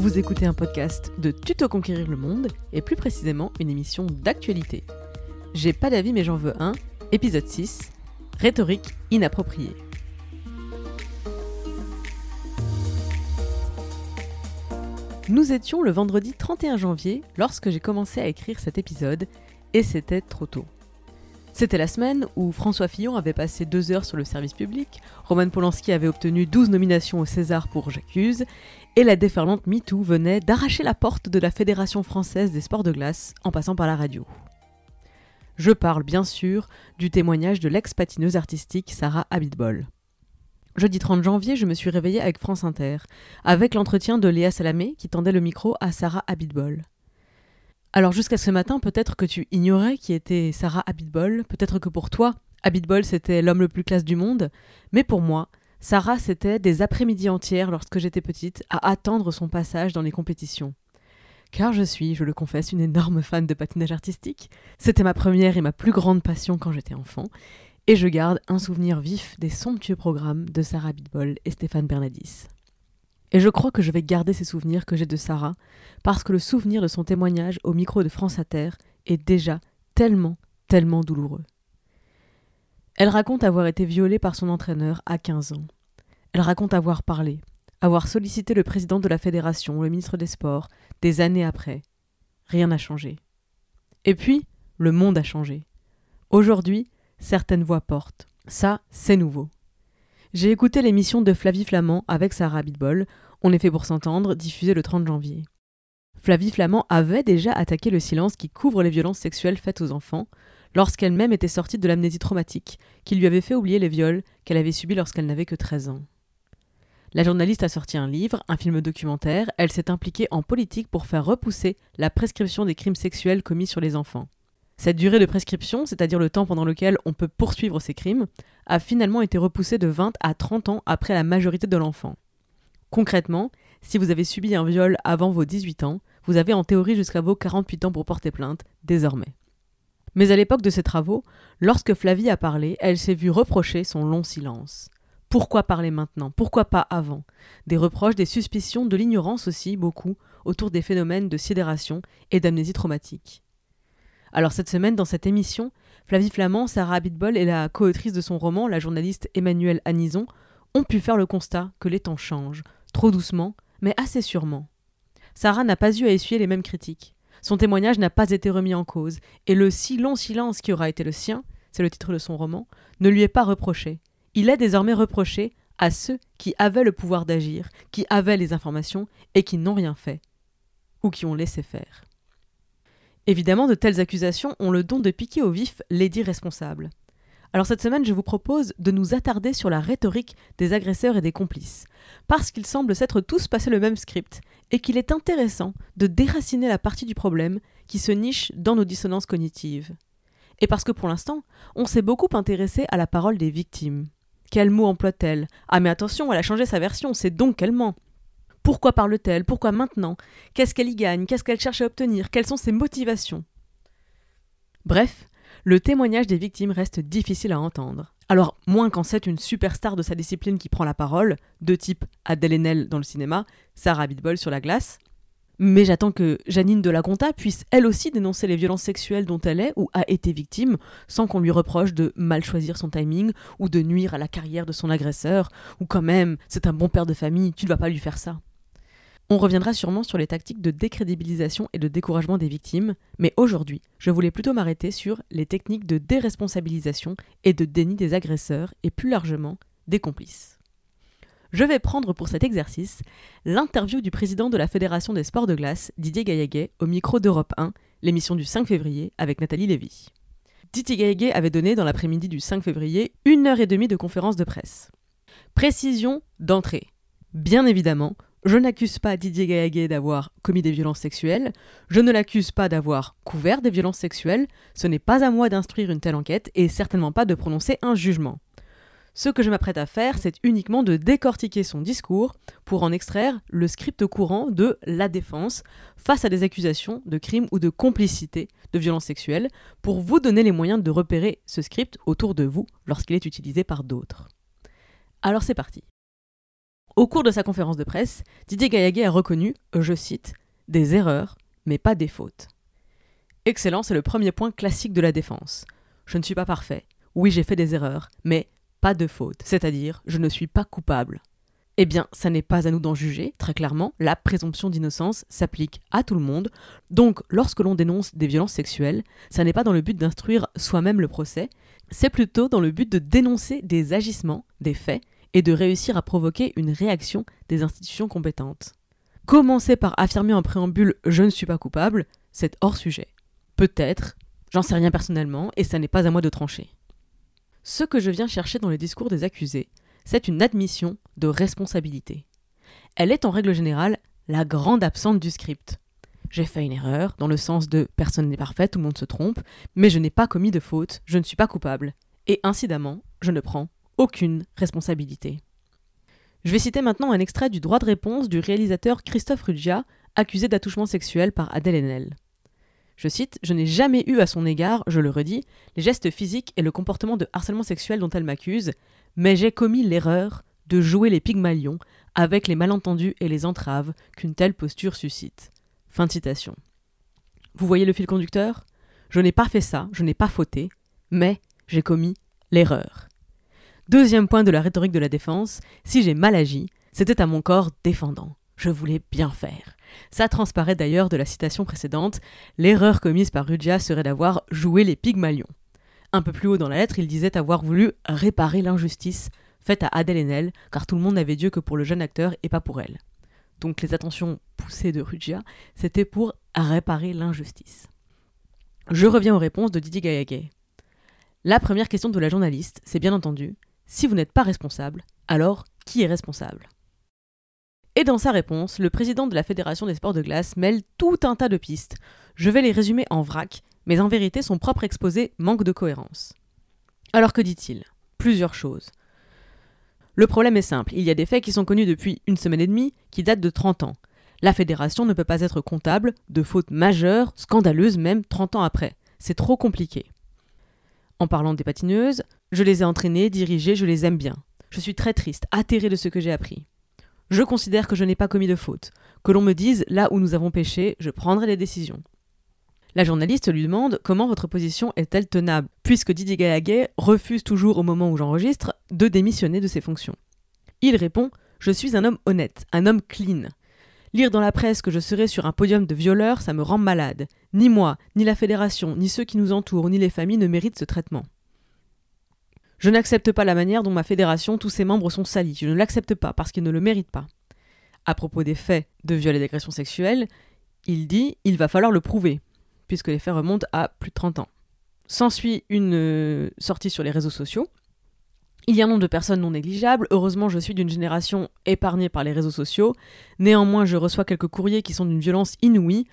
Vous écoutez un podcast de Tuto Conquérir le Monde et plus précisément une émission d'actualité. J'ai pas d'avis mais j'en veux un, épisode 6, rhétorique inappropriée. Nous étions le vendredi 31 janvier lorsque j'ai commencé à écrire cet épisode et c'était trop tôt. C'était la semaine où François Fillon avait passé deux heures sur le service public, Roman Polanski avait obtenu 12 nominations au César pour J'accuse, et la déferlante MeToo venait d'arracher la porte de la Fédération française des sports de glace en passant par la radio. Je parle bien sûr du témoignage de l'ex-patineuse artistique Sarah Abitbol. Jeudi 30 janvier, je me suis réveillée avec France Inter, avec l'entretien de Léa Salamé qui tendait le micro à Sarah Abitbol. Alors jusqu'à ce matin, peut-être que tu ignorais qui était Sarah Abitbol, peut-être que pour toi, Abitbol c'était l'homme le plus classe du monde, mais pour moi, Sarah c'était des après-midi entières lorsque j'étais petite à attendre son passage dans les compétitions. Car je suis, je le confesse, une énorme fan de patinage artistique. C'était ma première et ma plus grande passion quand j'étais enfant, et je garde un souvenir vif des somptueux programmes de Sarah Abitbol et Stéphane Bernadis. Et je crois que je vais garder ces souvenirs que j'ai de Sarah, parce que le souvenir de son témoignage au micro de France Inter est déjà tellement, tellement douloureux. Elle raconte avoir été violée par son entraîneur à 15 ans. Elle raconte avoir parlé, avoir sollicité le président de la fédération, le ministre des Sports, des années après. Rien n'a changé. Et puis, le monde a changé. Aujourd'hui, certaines voix portent. Ça, c'est nouveau. J'ai écouté l'émission de Flavie Flamand avec Sarah Bitbol, On est fait pour s'entendre, diffusée le 30 janvier. Flavie Flamand avait déjà attaqué le silence qui couvre les violences sexuelles faites aux enfants, lorsqu'elle-même était sortie de l'amnésie traumatique, qui lui avait fait oublier les viols qu'elle avait subis lorsqu'elle n'avait que 13 ans. La journaliste a sorti un livre, un film documentaire, elle s'est impliquée en politique pour faire repousser la prescription des crimes sexuels commis sur les enfants. Cette durée de prescription, c'est-à-dire le temps pendant lequel on peut poursuivre ces crimes, a finalement été repoussée de 20 à 30 ans après la majorité de l'enfant. Concrètement, si vous avez subi un viol avant vos 18 ans, vous avez en théorie jusqu'à vos 48 ans pour porter plainte, désormais. Mais à l'époque de ces travaux, lorsque Flavie a parlé, elle s'est vue reprocher son long silence. Pourquoi parler maintenant? Pourquoi pas avant? Des reproches, des suspicions, de l'ignorance aussi, beaucoup, autour des phénomènes de sidération et d'amnésie traumatique. Alors cette semaine, dans cette émission, Flavie Flamand, Sarah Abitbol et la co-autrice de son roman, la journaliste Emmanuelle Anison, ont pu faire le constat que les temps changent, trop doucement, mais assez sûrement. Sarah n'a pas eu à essuyer les mêmes critiques. Son témoignage n'a pas été remis en cause, et le si long silence qui aura été le sien, c'est le titre de son roman, ne lui est pas reproché. Il est désormais reproché à ceux qui avaient le pouvoir d'agir, qui avaient les informations et qui n'ont rien fait, ou qui ont laissé faire. Évidemment, de telles accusations ont le don de piquer au vif les dits responsables. Alors cette semaine, je vous propose de nous attarder sur la rhétorique des agresseurs et des complices, parce qu'ils semblent s'être tous passé le même script, et qu'il est intéressant de déraciner la partie du problème qui se niche dans nos dissonances cognitives. Et parce que pour l'instant, on s'est beaucoup intéressé à la parole des victimes. Quel mot emploie-t-elle? Ah mais attention, elle a changé sa version, c'est donc qu'elle ment. Pourquoi parle-t-elle Pourquoi maintenant Qu'est-ce qu'elle y gagne Qu'est-ce qu'elle cherche à obtenir Quelles sont ses motivations? Bref, le témoignage des victimes reste difficile à entendre. Alors, moins quand c'est une superstar de sa discipline qui prend la parole, de type Adèle Haenel dans le cinéma, Sarah Bitbol sur la glace, mais j'attends que Janine de la Conta puisse elle aussi dénoncer les violences sexuelles dont elle est ou a été victime, sans qu'on lui reproche de mal choisir son timing ou de nuire à la carrière de son agresseur, ou quand même, c'est un bon père de famille, tu ne vas pas lui faire ça. On reviendra sûrement sur les tactiques de décrédibilisation et de découragement des victimes, mais aujourd'hui, je voulais plutôt m'arrêter sur les techniques de déresponsabilisation et de déni des agresseurs et plus largement des complices. Je vais prendre pour cet exercice l'interview du président de la Fédération des sports de glace, Didier Gaillaguet, au micro d'Europe 1, l'émission du 5 février avec Nathalie Lévy. Didier Gaillaguet avait donné dans l'après-midi du 5 février une heure et demie de conférence de presse. Précision d'entrée. Bien évidemment, je n'accuse pas Didier Gaillaguet d'avoir commis des violences sexuelles, je ne l'accuse pas d'avoir couvert des violences sexuelles, ce n'est pas à moi d'instruire une telle enquête et certainement pas de prononcer un jugement. Ce que je m'apprête à faire, c'est uniquement de décortiquer son discours pour en extraire le script courant de la défense face à des accusations de crimes ou de complicité de violences sexuelles pour vous donner les moyens de repérer ce script autour de vous lorsqu'il est utilisé par d'autres. Alors c'est parti. Au cours de sa conférence de presse, Didier Gaillaguet a reconnu, je cite, des erreurs, mais pas des fautes. Excellent, c'est le premier point classique de la défense. Je ne suis pas parfait. Oui, j'ai fait des erreurs, mais pas de faute, c'est-à-dire je ne suis pas coupable. Eh bien, ça n'est pas à nous d'en juger, très clairement, la présomption d'innocence s'applique à tout le monde, donc lorsque l'on dénonce des violences sexuelles, ça n'est pas dans le but d'instruire soi-même le procès, c'est plutôt dans le but de dénoncer des agissements, des faits, et de réussir à provoquer une réaction des institutions compétentes. Commencer par affirmer en préambule je ne suis pas coupable, c'est hors sujet. Peut-être, j'en sais rien personnellement, et ça n'est pas à moi de trancher. Ce que je viens chercher dans le discours des accusés, c'est une admission de responsabilité. Elle est en règle générale la grande absente du script. J'ai fait une erreur, dans le sens de personne n'est parfait, tout le monde se trompe, mais je n'ai pas commis de faute, je ne suis pas coupable. Et incidemment, je ne prends aucune responsabilité. Je vais citer maintenant un extrait du droit de réponse du réalisateur Christophe Ruggia, accusé d'attouchement sexuel par Adèle Haenel. Je cite Je n'ai jamais eu à son égard, je le redis, les gestes physiques et le comportement de harcèlement sexuel dont elle m'accuse, mais j'ai commis l'erreur de jouer les pygmalions avec les malentendus et les entraves qu'une telle posture suscite. Fin de citation. Vous voyez le fil conducteur? Je n'ai pas fait ça, je n'ai pas fauté, mais j'ai commis l'erreur. Deuxième point de la rhétorique de la défense, si j'ai mal agi, c'était à mon corps défendant. Je voulais bien faire. Ça transparaît d'ailleurs de la citation précédente, l'erreur commise par Rudia serait d'avoir joué les pygmalions. Un peu plus haut dans la lettre, il disait avoir voulu réparer l'injustice faite à Adèle Haenel, car tout le monde n'avait Dieu que pour le jeune acteur et pas pour elle. Donc les attentions poussées de Rugia, c'était pour réparer l'injustice. Je reviens aux réponses de Didier Gaillaguet. La première question de la journaliste, c'est bien entendu si vous n'êtes pas responsable, alors qui est responsable? Et dans sa réponse, le président de la Fédération des sports de glace mêle tout un tas de pistes. Je vais les résumer en vrac, mais en vérité son propre exposé manque de cohérence. Alors que dit-il? Plusieurs choses. Le problème est simple, il y a des faits qui sont connus depuis une semaine et demie, qui datent de 30 ans. La fédération ne peut pas être comptable de fautes majeures, scandaleuses même 30 ans après. C'est trop compliqué. En parlant des patineuses, je les ai entraînées, dirigées, je les aime bien. Je suis très triste, atterrée de ce que j'ai appris. Je considère que je n'ai pas commis de faute. Que l'on me dise là où nous avons péché, je prendrai les décisions. La journaliste lui demande comment votre position est-elle tenable, puisque Didier Gaillaguet refuse toujours au moment où j'enregistre de démissionner de ses fonctions. Il répond Je suis un homme honnête, un homme clean. Lire dans la presse que je serai sur un podium de violeurs, ça me rend malade. Ni moi, ni la fédération, ni ceux qui nous entourent, ni les familles ne méritent ce traitement. Je n'accepte pas la manière dont ma fédération, tous ses membres sont salis. Je ne l'accepte pas parce qu'ils ne le méritent pas. À propos des faits de viol et d'agression sexuelle, il dit il va falloir le prouver, puisque les faits remontent à plus de 30 ans. S'ensuit une euh, sortie sur les réseaux sociaux il y a un nombre de personnes non négligeables. Heureusement, je suis d'une génération épargnée par les réseaux sociaux. Néanmoins, je reçois quelques courriers qui sont d'une violence inouïe.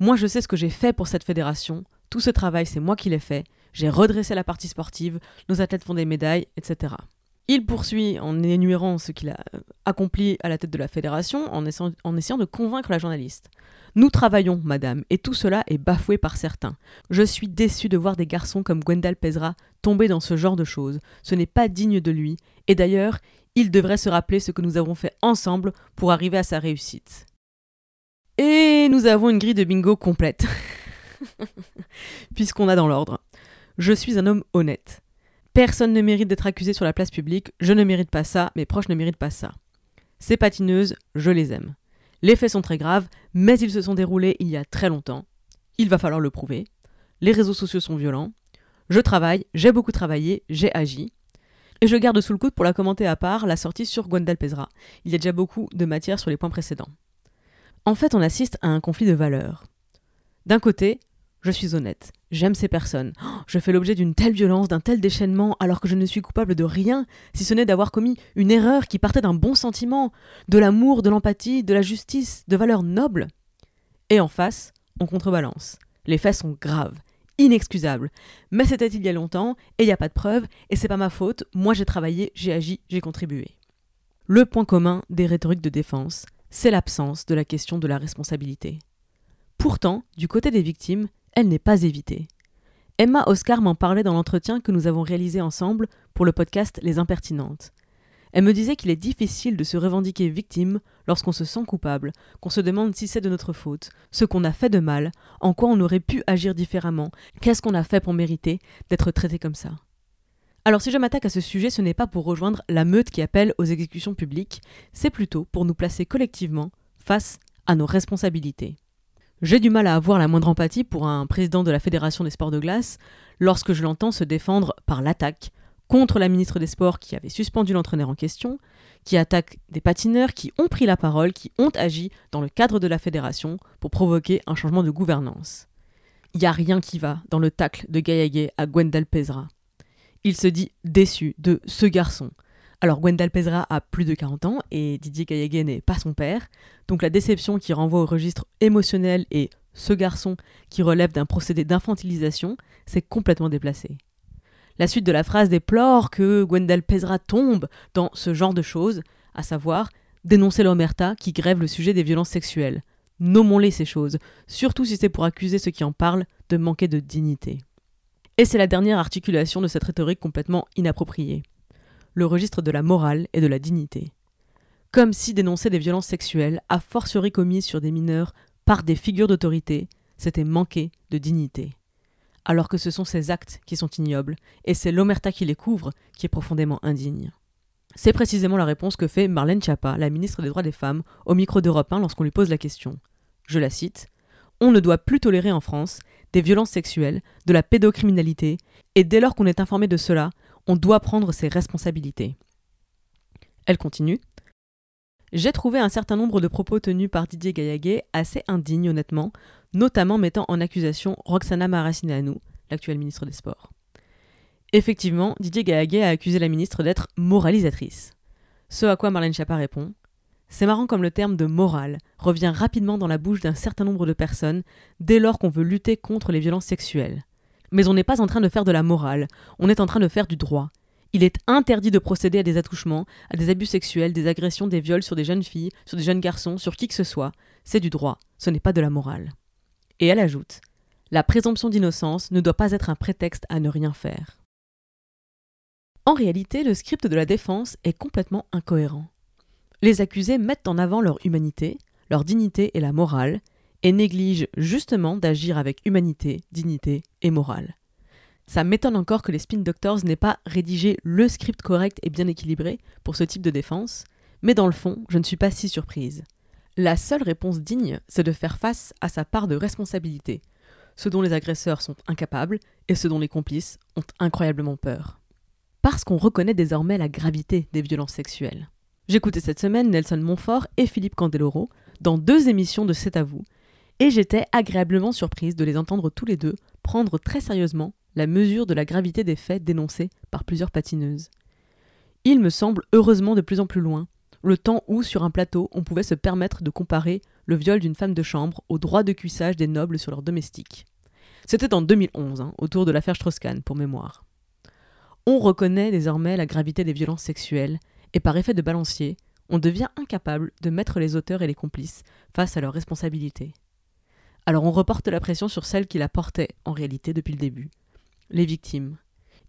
Moi, je sais ce que j'ai fait pour cette fédération. Tout ce travail, c'est moi qui l'ai fait. J'ai redressé la partie sportive, nos athlètes font des médailles, etc. Il poursuit en énumérant ce qu'il a euh, accompli à la tête de la fédération en essayant, de convaincre la journaliste. Nous travaillons, madame, et tout cela est bafoué par certains. Je suis déçu de voir des garçons comme Gwendal Pezra tomber dans ce genre de choses. Ce n'est pas digne de lui, et d'ailleurs, il devrait se rappeler ce que nous avons fait ensemble pour arriver à sa réussite. Et nous avons une grille de bingo complète. Puisqu'on a dans l'ordre. Je suis un homme honnête. Personne ne mérite d'être accusé sur la place publique, je ne mérite pas ça, mes proches ne méritent pas ça. Ces patineuses, je les aime. Les faits sont très graves, mais ils se sont déroulés il y a très longtemps. Il va falloir le prouver. Les réseaux sociaux sont violents. Je travaille, j'ai beaucoup travaillé, j'ai agi. Et je garde sous le coude pour la commenter à part la sortie sur Gwendal Pezra. Il y a déjà beaucoup de matière sur les points précédents. En fait, on assiste à un conflit de valeurs. D'un côté, je suis honnête, j'aime ces personnes. Je fais l'objet d'une telle violence, d'un tel déchaînement, alors que je ne suis coupable de rien, si ce n'est d'avoir commis une erreur qui partait d'un bon sentiment, de l'amour, de l'empathie, de la justice, de valeurs nobles. Et en face, on contrebalance. Les faits sont graves, inexcusables. Mais c'était il y a longtemps, et il n'y a pas de preuves, et c'est pas ma faute, moi j'ai travaillé, j'ai agi, j'ai contribué. Le point commun des rhétoriques de défense, c'est l'absence de la question de la responsabilité. Pourtant, du côté des victimes, elle n'est pas évitée. Emma Oscar m'en parlait dans l'entretien que nous avons réalisé ensemble pour le podcast Les Impertinentes. Elle me disait qu'il est difficile de se revendiquer victime lorsqu'on se sent coupable, qu'on se demande si c'est de notre faute, ce qu'on a fait de mal, en quoi on aurait pu agir différemment, qu'est-ce qu'on a fait pour mériter d'être traité comme ça. Alors si je m'attaque à ce sujet, ce n'est pas pour rejoindre la meute qui appelle aux exécutions publiques, c'est plutôt pour nous placer collectivement face à nos responsabilités. J'ai du mal à avoir la moindre empathie pour un président de la Fédération des sports de glace lorsque je l'entends se défendre par l'attaque contre la ministre des Sports qui avait suspendu l'entraîneur en question, qui attaque des patineurs qui ont pris la parole, qui ont agi dans le cadre de la fédération pour provoquer un changement de gouvernance. Il n'y a rien qui va dans le tacle de Gaillaguet à Gwendal Pesra. Il se dit déçu de ce garçon, alors Gwendal Pesra a plus de 40 ans et Didier Gaillaguet n'est pas son père, donc la déception qui renvoie au registre émotionnel et ce garçon qui relève d'un procédé d'infantilisation, c'est complètement déplacé. La suite de la phrase déplore que Gwendal Pesra tombe dans ce genre de choses, à savoir dénoncer l'omerta qui grève le sujet des violences sexuelles. Nommons-les ces choses, surtout si c'est pour accuser ceux qui en parlent de manquer de dignité. Et c'est la dernière articulation de cette rhétorique complètement inappropriée le registre de la morale et de la dignité. Comme si dénoncer des violences sexuelles, a fortiori commises sur des mineurs par des figures d'autorité, c'était manquer de dignité. Alors que ce sont ces actes qui sont ignobles, et c'est l'omerta qui les couvre qui est profondément indigne. C'est précisément la réponse que fait Marlène Schiappa, la ministre des Droits des Femmes, au micro d'Europe 1 lorsqu'on lui pose la question. Je la cite On ne doit plus tolérer en France des violences sexuelles, de la pédocriminalité, et dès lors qu'on est informé de cela, on doit prendre ses responsabilités. Elle continue. J'ai trouvé un certain nombre de propos tenus par Didier Gaillaguet assez indignes honnêtement, notamment mettant en accusation Roxana Maracineanu, l'actuelle ministre des Sports. Effectivement, Didier Gaillaguet a accusé la ministre d'être moralisatrice. Ce à quoi Marlène Schiappa répond C'est marrant comme le terme de morale revient rapidement dans la bouche d'un certain nombre de personnes dès lors qu'on veut lutter contre les violences sexuelles. Mais on n'est pas en train de faire de la morale, on est en train de faire du droit. Il est interdit de procéder à des attouchements, à des abus sexuels, des agressions, des viols sur des jeunes filles, sur des jeunes garçons, sur qui que ce soit. C'est du droit, ce n'est pas de la morale. Et elle ajoute La présomption d'innocence ne doit pas être un prétexte à ne rien faire. En réalité, le script de la défense est complètement incohérent. Les accusés mettent en avant leur humanité, leur dignité et la morale, et néglige justement d'agir avec humanité, dignité et morale. Ça m'étonne encore que les Spin Doctors n'aient pas rédigé le script correct et bien équilibré pour ce type de défense, mais dans le fond, je ne suis pas si surprise. La seule réponse digne, c'est de faire face à sa part de responsabilité, ce dont les agresseurs sont incapables et ce dont les complices ont incroyablement peur. Parce qu'on reconnaît désormais la gravité des violences sexuelles. J'écoutais cette semaine Nelson Montfort et Philippe Candeloro dans deux émissions de C'est à vous, et j'étais agréablement surprise de les entendre tous les deux prendre très sérieusement la mesure de la gravité des faits dénoncés par plusieurs patineuses. Il me semble heureusement de plus en plus loin, le temps où, sur un plateau, on pouvait se permettre de comparer le viol d'une femme de chambre au droit de cuissage des nobles sur leurs domestiques. C'était en 2011, hein, autour de l'affaire Strauss-Kahn, pour mémoire. On reconnaît désormais la gravité des violences sexuelles, et par effet de balancier, on devient incapable de mettre les auteurs et les complices face à leurs responsabilités. Alors on reporte la pression sur celles qui la portaient en réalité depuis le début. Les victimes.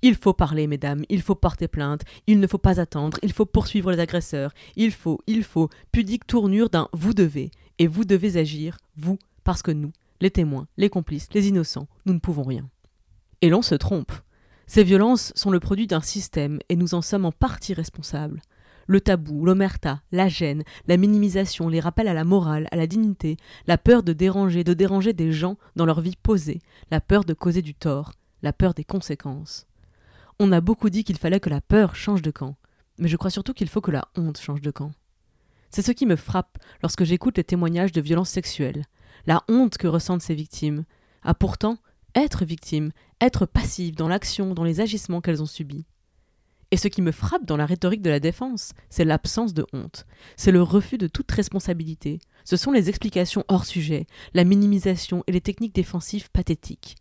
Il faut parler, mesdames, il faut porter plainte, il ne faut pas attendre, il faut poursuivre les agresseurs, il faut, il faut, pudique tournure d'un vous devez, et vous devez agir, vous, parce que nous, les témoins, les complices, les innocents, nous ne pouvons rien. Et l'on se trompe. Ces violences sont le produit d'un système, et nous en sommes en partie responsables le tabou, l'omerta, la gêne, la minimisation, les rappels à la morale, à la dignité, la peur de déranger, de déranger des gens dans leur vie posée, la peur de causer du tort, la peur des conséquences. On a beaucoup dit qu'il fallait que la peur change de camp, mais je crois surtout qu'il faut que la honte change de camp. C'est ce qui me frappe lorsque j'écoute les témoignages de violences sexuelles, la honte que ressentent ces victimes, à pourtant être victime, être passive dans l'action, dans les agissements qu'elles ont subis. Et ce qui me frappe dans la rhétorique de la défense, c'est l'absence de honte, c'est le refus de toute responsabilité, ce sont les explications hors sujet, la minimisation et les techniques défensives pathétiques.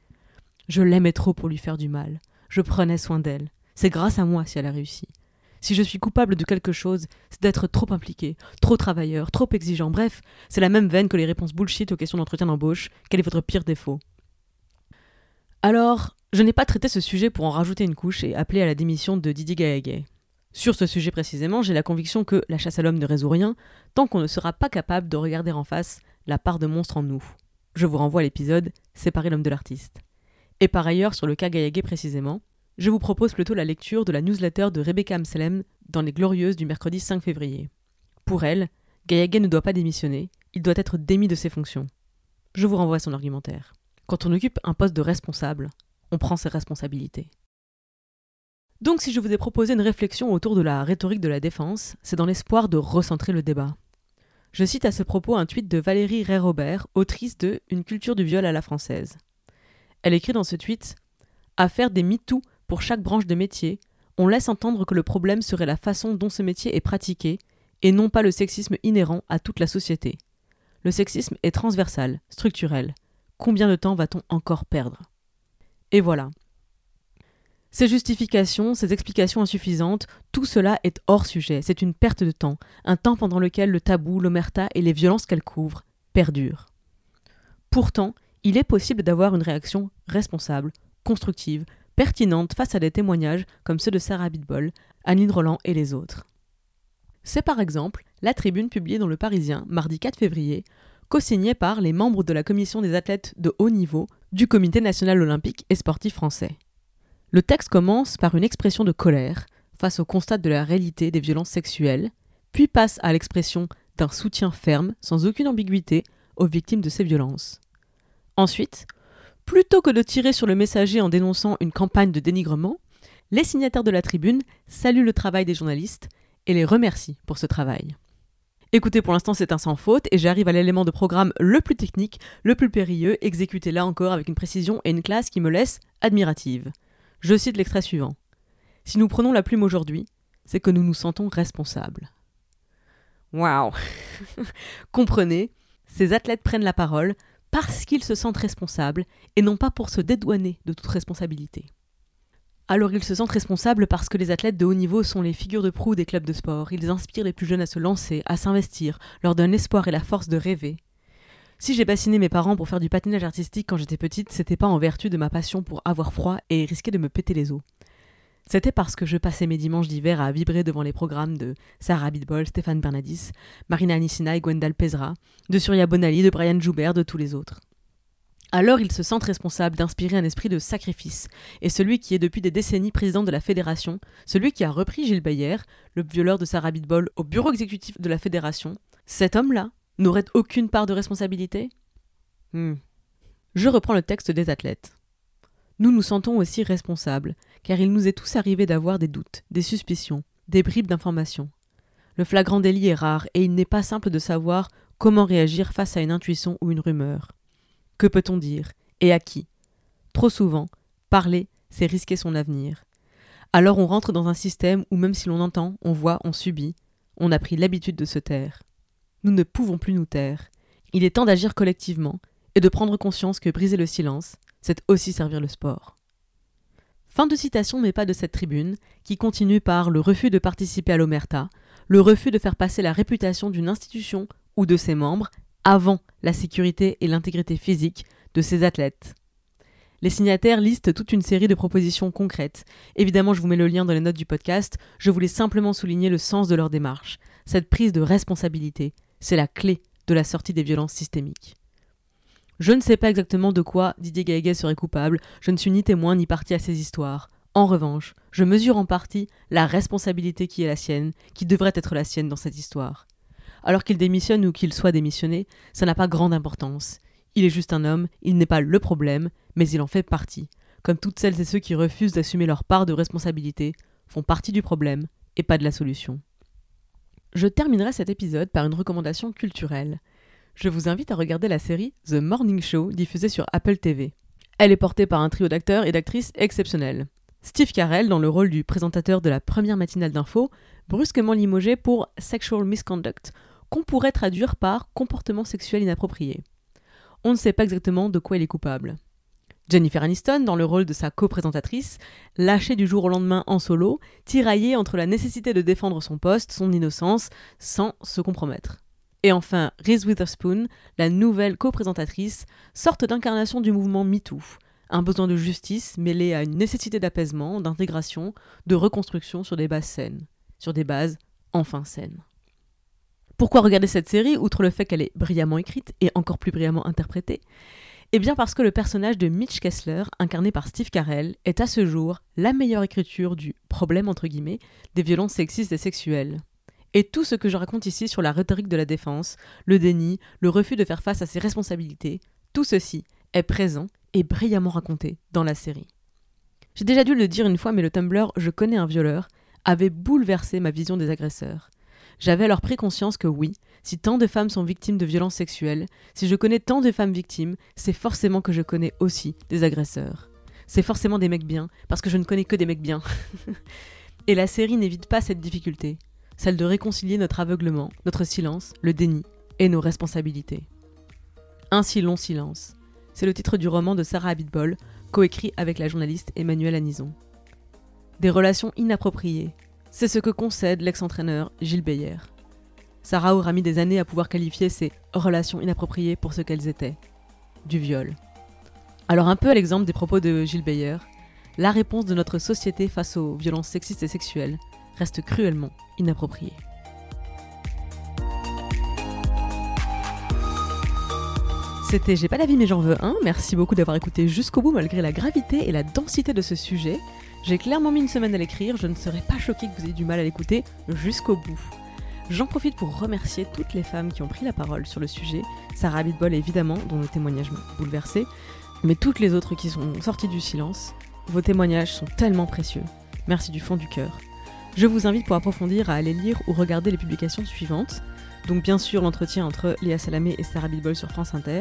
Je l'aimais trop pour lui faire du mal, je prenais soin d'elle, c'est grâce à moi si elle a réussi. Si je suis coupable de quelque chose, c'est d'être trop impliqué, trop travailleur, trop exigeant, bref, c'est la même veine que les réponses bullshit aux questions d'entretien d'embauche, quel est votre pire défaut? Alors, je n'ai pas traité ce sujet pour en rajouter une couche et appeler à la démission de Didier Gaëguet. Sur ce sujet précisément, j'ai la conviction que la chasse à l'homme ne résout rien tant qu'on ne sera pas capable de regarder en face la part de monstre en nous. Je vous renvoie à l'épisode Séparer l'homme de l'artiste. Et par ailleurs, sur le cas Gaëguet précisément, je vous propose plutôt la lecture de la newsletter de Rebecca Amselem dans Les Glorieuses du mercredi 5 février. Pour elle, Gayagé ne doit pas démissionner, il doit être démis de ses fonctions. Je vous renvoie à son argumentaire. Quand on occupe un poste de responsable, on prend ses responsabilités. Donc si je vous ai proposé une réflexion autour de la rhétorique de la défense, c'est dans l'espoir de recentrer le débat. Je cite à ce propos un tweet de Valérie Ray-Robert, autrice de Une culture du viol à la française. Elle écrit dans ce tweet À faire des MeToo pour chaque branche de métier, on laisse entendre que le problème serait la façon dont ce métier est pratiqué, et non pas le sexisme inhérent à toute la société. Le sexisme est transversal, structurel. Combien de temps va-t-on encore perdre? Et voilà. Ces justifications, ces explications insuffisantes, tout cela est hors sujet, c'est une perte de temps, un temps pendant lequel le tabou, l'omerta et les violences qu'elle couvre perdurent. Pourtant, il est possible d'avoir une réaction responsable, constructive, pertinente face à des témoignages comme ceux de Sarah Bitbol, Anine Roland et les autres. C'est par exemple la tribune publiée dans Le Parisien mardi 4 février, co-signée par les membres de la commission des athlètes de haut niveau du Comité national olympique et sportif français. Le texte commence par une expression de colère face au constat de la réalité des violences sexuelles, puis passe à l'expression d'un soutien ferme, sans aucune ambiguïté, aux victimes de ces violences. Ensuite, Plutôt que de tirer sur le messager en dénonçant une campagne de dénigrement, les signataires de la tribune saluent le travail des journalistes et les remercient pour ce travail. Écoutez, pour l'instant c'est un sans faute et j'arrive à l'élément de programme le plus technique, le plus périlleux, exécuté là encore avec une précision et une classe qui me laissent admirative. Je cite l'extrait suivant. Si nous prenons la plume aujourd'hui, c'est que nous nous sentons responsables. Waouh Comprenez, ces athlètes prennent la parole parce qu'ils se sentent responsables et non pas pour se dédouaner de toute responsabilité. Alors ils se sentent responsables parce que les athlètes de haut niveau sont les figures de proue des clubs de sport, ils inspirent les plus jeunes à se lancer, à s'investir, leur donnent l'espoir et la force de rêver. Si j'ai bassiné mes parents pour faire du patinage artistique quand j'étais petite, c'était pas en vertu de ma passion pour avoir froid et risquer de me péter les os. C'était parce que je passais mes dimanches d'hiver à vibrer devant les programmes de Sarah Bitbol, Stéphane Bernadis, Marina Anissina et Gwendal Pezra, de Surya Bonali, de Brian Joubert, de tous les autres. Alors ils se sentent responsables d'inspirer un esprit de sacrifice, et celui qui est depuis des décennies président de la fédération, celui qui a repris Gilles Bayer, le violeur de Sarah Bitbol, au bureau exécutif de la fédération, cet homme-là n'aurait aucune part de responsabilité? Hmm. Je reprends le texte des athlètes. Nous nous sentons aussi responsables, car il nous est tous arrivé d'avoir des doutes, des suspicions, des bribes d'informations. Le flagrant délit est rare et il n'est pas simple de savoir comment réagir face à une intuition ou une rumeur. Que peut-on dire? Et à qui? Trop souvent, parler, c'est risquer son avenir. Alors on rentre dans un système où même si l'on entend, on voit, on subit, on a pris l'habitude de se taire. Nous ne pouvons plus nous taire. Il est temps d'agir collectivement et de prendre conscience que briser le silence, c'est aussi servir le sport. Fin de citation mais pas de cette tribune, qui continue par le refus de participer à l'Omerta, le refus de faire passer la réputation d'une institution ou de ses membres avant la sécurité et l'intégrité physique de ses athlètes. Les signataires listent toute une série de propositions concrètes. Évidemment, je vous mets le lien dans les notes du podcast, je voulais simplement souligner le sens de leur démarche. Cette prise de responsabilité, c'est la clé de la sortie des violences systémiques. Je ne sais pas exactement de quoi Didier Gaëguet serait coupable, je ne suis ni témoin ni partie à ces histoires. En revanche, je mesure en partie la responsabilité qui est la sienne, qui devrait être la sienne dans cette histoire. Alors qu'il démissionne ou qu'il soit démissionné, ça n'a pas grande importance. Il est juste un homme, il n'est pas le problème, mais il en fait partie. Comme toutes celles et ceux qui refusent d'assumer leur part de responsabilité, font partie du problème et pas de la solution. Je terminerai cet épisode par une recommandation culturelle. je vous invite à regarder la série The Morning Show diffusée sur Apple TV. Elle est portée par un trio d'acteurs et d'actrices exceptionnels. Steve Carell, dans le rôle du présentateur de la première matinale d'info, brusquement limogé pour sexual misconduct, qu'on pourrait traduire par comportement sexuel inapproprié. On ne sait pas exactement de quoi il est coupable. Jennifer Aniston, dans le rôle de sa co-présentatrice, lâchée du jour au lendemain en solo, tiraillée entre la nécessité de défendre son poste, son innocence, sans se compromettre. Et enfin, Reese Witherspoon, la nouvelle co-présentatrice, sorte d'incarnation du mouvement MeToo, un besoin de justice mêlé à une nécessité d'apaisement, d'intégration, de reconstruction sur des bases saines, sur des bases enfin saines. Pourquoi regarder cette série, outre le fait qu'elle est brillamment écrite et encore plus brillamment interprétée? Eh bien parce que le personnage de Mitch Kessler, incarné par Steve Carell, est à ce jour la meilleure écriture du problème entre guillemets des violences sexistes et sexuelles. Et tout ce que je raconte ici sur la rhétorique de la défense, le déni, le refus de faire face à ses responsabilités, tout ceci est présent et brillamment raconté dans la série. J'ai déjà dû le dire une fois, mais le Tumblr Je connais un violeur avait bouleversé ma vision des agresseurs. J'avais alors pris conscience que oui, si tant de femmes sont victimes de violences sexuelles, si je connais tant de femmes victimes, c'est forcément que je connais aussi des agresseurs. C'est forcément des mecs bien, parce que je ne connais que des mecs bien. et la série n'évite pas cette difficulté, celle de réconcilier notre aveuglement, notre silence, le déni et nos responsabilités. Un si long silence, c'est le titre du roman de Sarah Abitbol, coécrit avec la journaliste Emmanuelle Anison. Des relations inappropriées, c'est ce que concède l'ex-entraîneur Gilles Beyer. Sarah aura mis des années à pouvoir qualifier ces relations inappropriées pour ce qu'elles étaient du viol. Alors, un peu à l'exemple des propos de Gilles Beyer, la réponse de notre société face aux violences sexistes et sexuelles reste cruellement inappropriée. C'était J'ai pas la vie mais j'en veux un. Merci beaucoup d'avoir écouté jusqu'au bout malgré la gravité et la densité de ce sujet. J'ai clairement mis une semaine à l'écrire, je ne serais pas choquée que vous ayez du mal à l'écouter jusqu'au bout. J'en profite pour remercier toutes les femmes qui ont pris la parole sur le sujet, Sarah Bitbol évidemment, dont le témoignage m'a bouleversé, mais toutes les autres qui sont sorties du silence. Vos témoignages sont tellement précieux. Merci du fond du cœur. Je vous invite pour approfondir à aller lire ou regarder les publications suivantes. Donc bien sûr l'entretien entre Léa Salamé et Sarah Bitbol sur France Inter.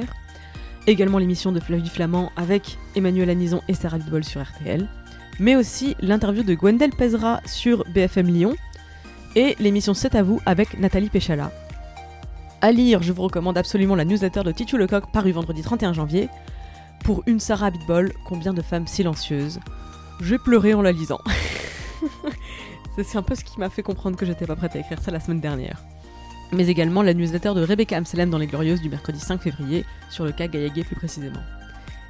Également l'émission de Flavie Flamand avec Emmanuel Anison et Sarah Bitbol sur RTL. Mais aussi l'interview de Gwendel Pezra sur BFM Lyon. Et l'émission C'est à vous avec Nathalie Péchala. À lire, je vous recommande absolument la newsletter de Titu Lecoq parue vendredi 31 janvier. Pour une Sarah Bitbol, combien de femmes silencieuses J'ai pleuré en la lisant. C'est un peu ce qui m'a fait comprendre que j'étais pas prête à écrire ça la semaine dernière mais également la newsletter de Rebecca Amselem dans Les Glorieuses du mercredi 5 février, sur le cas Gaillaguet plus précisément.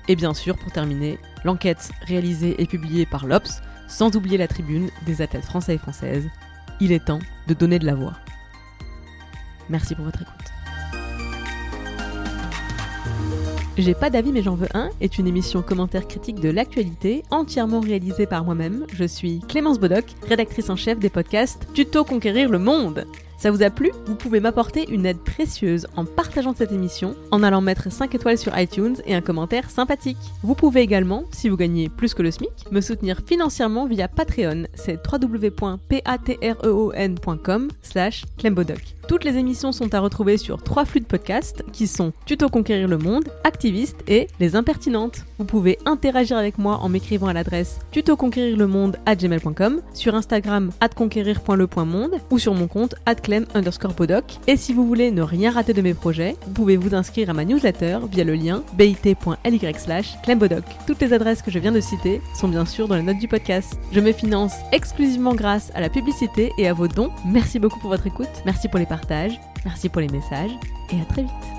Et bien sûr, pour terminer, l'enquête réalisée et publiée par l'Obs, sans oublier la tribune des athlètes français et françaises. Il est temps de donner de la voix. Merci pour votre écoute. J'ai pas d'avis mais j'en veux un est une émission commentaire critique de l'actualité entièrement réalisée par moi-même. Je suis Clémence Bodoc, rédactrice en chef des podcasts Tuto Conquérir le Monde. Ça vous a plu Vous pouvez m'apporter une aide précieuse en partageant cette émission, en allant mettre 5 étoiles sur iTunes et un commentaire sympathique. Vous pouvez également, si vous gagnez plus que le SMIC, me soutenir financièrement via Patreon. C'est www.patreon.com slash clembodoc. Toutes les émissions sont à retrouver sur trois flux de podcasts qui sont Tuto Conquérir le Monde, Activiste et Les Impertinentes. Vous pouvez interagir avec moi en m'écrivant à l'adresse tutoconquérirlemonde@gmail.com, sur Instagram @conquérir.le.monde ou sur mon compte Et si vous voulez ne rien rater de mes projets, vous pouvez vous inscrire à ma newsletter via le lien bit.ly slash. Toutes les adresses que je viens de citer sont bien sûr dans les notes du podcast. Je me finance exclusivement grâce à la publicité et à vos dons. Merci beaucoup pour votre écoute, merci pour les partages, merci pour les messages et à très vite.